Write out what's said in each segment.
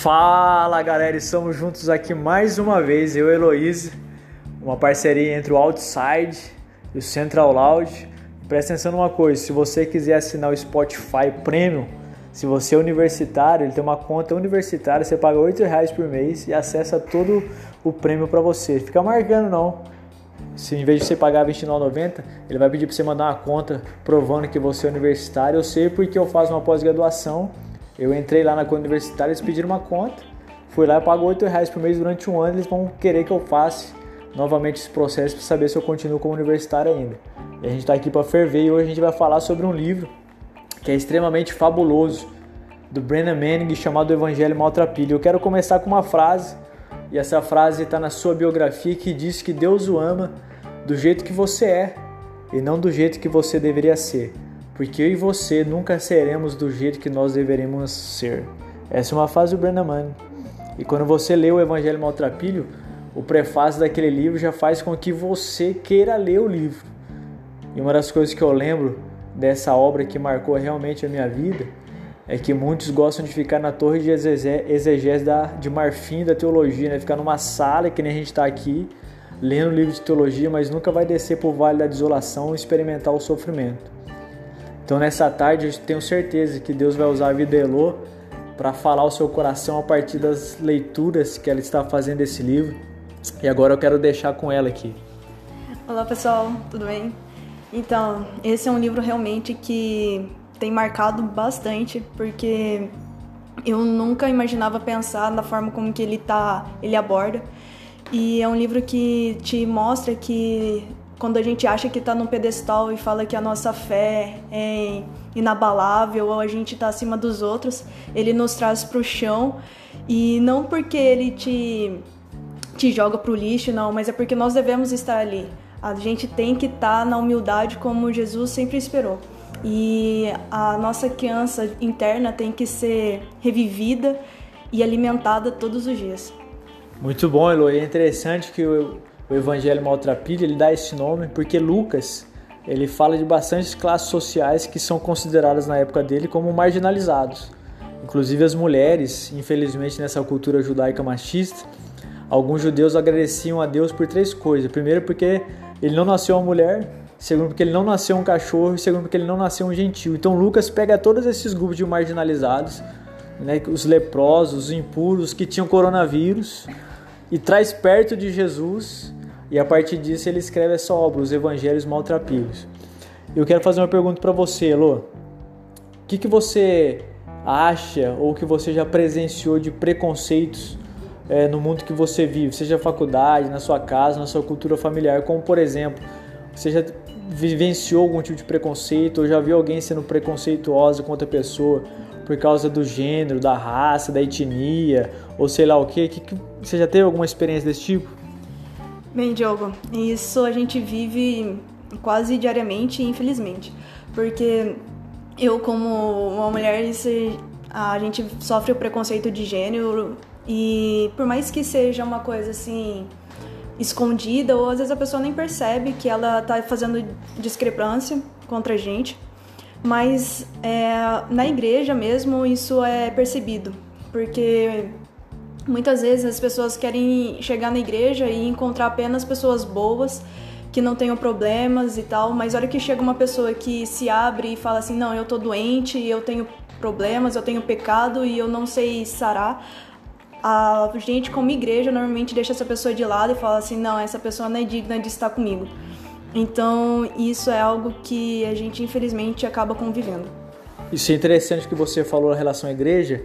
Fala galera, estamos juntos aqui mais uma vez, eu e Heloísa, uma parceria entre o Outside e o Central Loud. Presta atenção numa coisa, se você quiser assinar o Spotify Premium, se você é universitário, ele tem uma conta universitária, você paga R$ reais por mês e acessa todo o prêmio para você. Fica marcando não. Se em vez de você pagar R$ 29,90, ele vai pedir para você mandar uma conta provando que você é universitário. Eu sei porque eu faço uma pós-graduação. Eu entrei lá na conta universitária, eles pediram uma conta. Fui lá e pago R$ reais por mês durante um ano. Eles vão querer que eu faça novamente esse processo para saber se eu continuo como universitário ainda. E a gente está aqui para ferver e hoje a gente vai falar sobre um livro que é extremamente fabuloso do Brennan Manning chamado Evangelho Maltrapilho. Eu quero começar com uma frase e essa frase está na sua biografia que diz que Deus o ama do jeito que você é e não do jeito que você deveria ser, porque eu e você nunca seremos do jeito que nós deveríamos ser. Essa é uma frase do Brennan Manning. E quando você lê o Evangelho Maltrapilho, o prefácio daquele livro já faz com que você queira ler o livro. E uma das coisas que eu lembro dessa obra que marcou realmente a minha vida é que muitos gostam de ficar na torre de exegese de marfim da teologia, né? ficar numa sala que nem a gente está aqui, lendo livro de teologia, mas nunca vai descer o vale da desolação e experimentar o sofrimento. Então nessa tarde eu tenho certeza que Deus vai usar a vida Elô para falar o seu coração a partir das leituras que ela está fazendo desse livro. E agora eu quero deixar com ela aqui. Olá pessoal, tudo bem? Então, esse é um livro realmente que tem marcado bastante, porque eu nunca imaginava pensar na forma como que ele tá, ele aborda. E é um livro que te mostra que quando a gente acha que está num pedestal e fala que a nossa fé é inabalável ou a gente está acima dos outros, ele nos traz para o chão e não porque ele te te joga para o lixo, não, mas é porque nós devemos estar ali. A gente tem que estar tá na humildade como Jesus sempre esperou. E a nossa criança interna tem que ser revivida e alimentada todos os dias. Muito bom, Eloy. É interessante que o Evangelho Maltrapilho ele dá esse nome porque Lucas ele fala de bastantes classes sociais que são consideradas na época dele como marginalizados. Inclusive as mulheres, infelizmente nessa cultura judaica machista, alguns judeus agradeciam a Deus por três coisas. Primeiro porque ele não nasceu uma mulher, segundo porque ele não nasceu um cachorro, segundo porque ele não nasceu um gentil. Então Lucas pega todos esses grupos de marginalizados, né, os leprosos, os impuros que tinham coronavírus, e traz perto de Jesus, e a partir disso ele escreve essa obra, os Evangelhos Maltrapilhos. Eu quero fazer uma pergunta para você, Elô. O que, que você acha ou que você já presenciou de preconceitos é, no mundo que você vive, seja faculdade, na sua casa, na sua cultura familiar, como por exemplo, você já vivenciou algum tipo de preconceito ou já viu alguém sendo preconceituosa com outra pessoa por causa do gênero, da raça, da etnia ou sei lá o que, que, que você já teve alguma experiência desse tipo? Bem, Diogo, isso a gente vive quase diariamente, infelizmente, porque eu como uma mulher a gente sofre o preconceito de gênero e por mais que seja uma coisa assim escondida, ou às vezes a pessoa nem percebe que ela tá fazendo discrepância contra a gente, mas é, na igreja mesmo isso é percebido, porque muitas vezes as pessoas querem chegar na igreja e encontrar apenas pessoas boas que não tenham problemas e tal, mas a hora que chega uma pessoa que se abre e fala assim, não, eu tô doente, eu tenho problemas, eu tenho pecado e eu não sei sarar, a gente, como igreja, normalmente deixa essa pessoa de lado e fala assim: não, essa pessoa não é digna de estar comigo. Então, isso é algo que a gente, infelizmente, acaba convivendo. Isso é interessante que você falou em relação à igreja,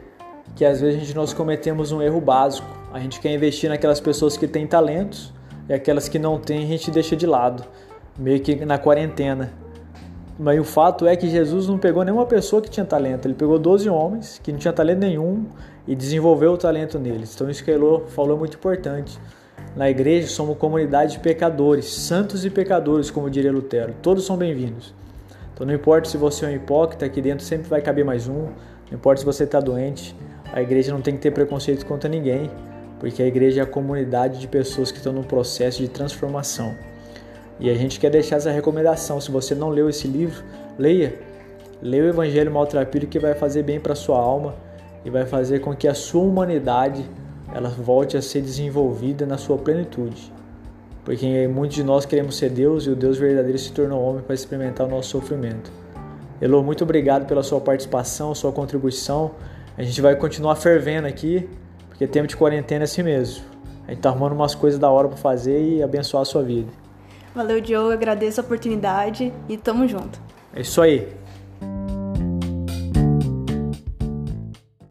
que às vezes gente, nós cometemos um erro básico. A gente quer investir naquelas pessoas que têm talentos e aquelas que não têm a gente deixa de lado, meio que na quarentena. Mas o fato é que Jesus não pegou nenhuma pessoa que tinha talento, ele pegou 12 homens que não tinham talento nenhum e desenvolveu o talento neles. Então isso que Elô falou é muito importante. Na igreja somos comunidade de pecadores, santos e pecadores, como diria Lutero. Todos são bem-vindos. Então não importa se você é um hipócrita, aqui dentro sempre vai caber mais um. Não importa se você está doente, a igreja não tem que ter preconceito contra ninguém, porque a igreja é a comunidade de pessoas que estão no processo de transformação. E a gente quer deixar essa recomendação. Se você não leu esse livro, leia. Leia o Evangelho Maltrapilho que vai fazer bem para sua alma e vai fazer com que a sua humanidade ela volte a ser desenvolvida na sua plenitude. Porque muitos de nós queremos ser Deus e o Deus verdadeiro se tornou homem para experimentar o nosso sofrimento. Elô, muito obrigado pela sua participação, sua contribuição. A gente vai continuar fervendo aqui, porque tempo de quarentena é assim mesmo. A gente tá arrumando umas coisas da hora para fazer e abençoar a sua vida. Valeu, Diogo. Agradeço a oportunidade e tamo junto. É isso aí.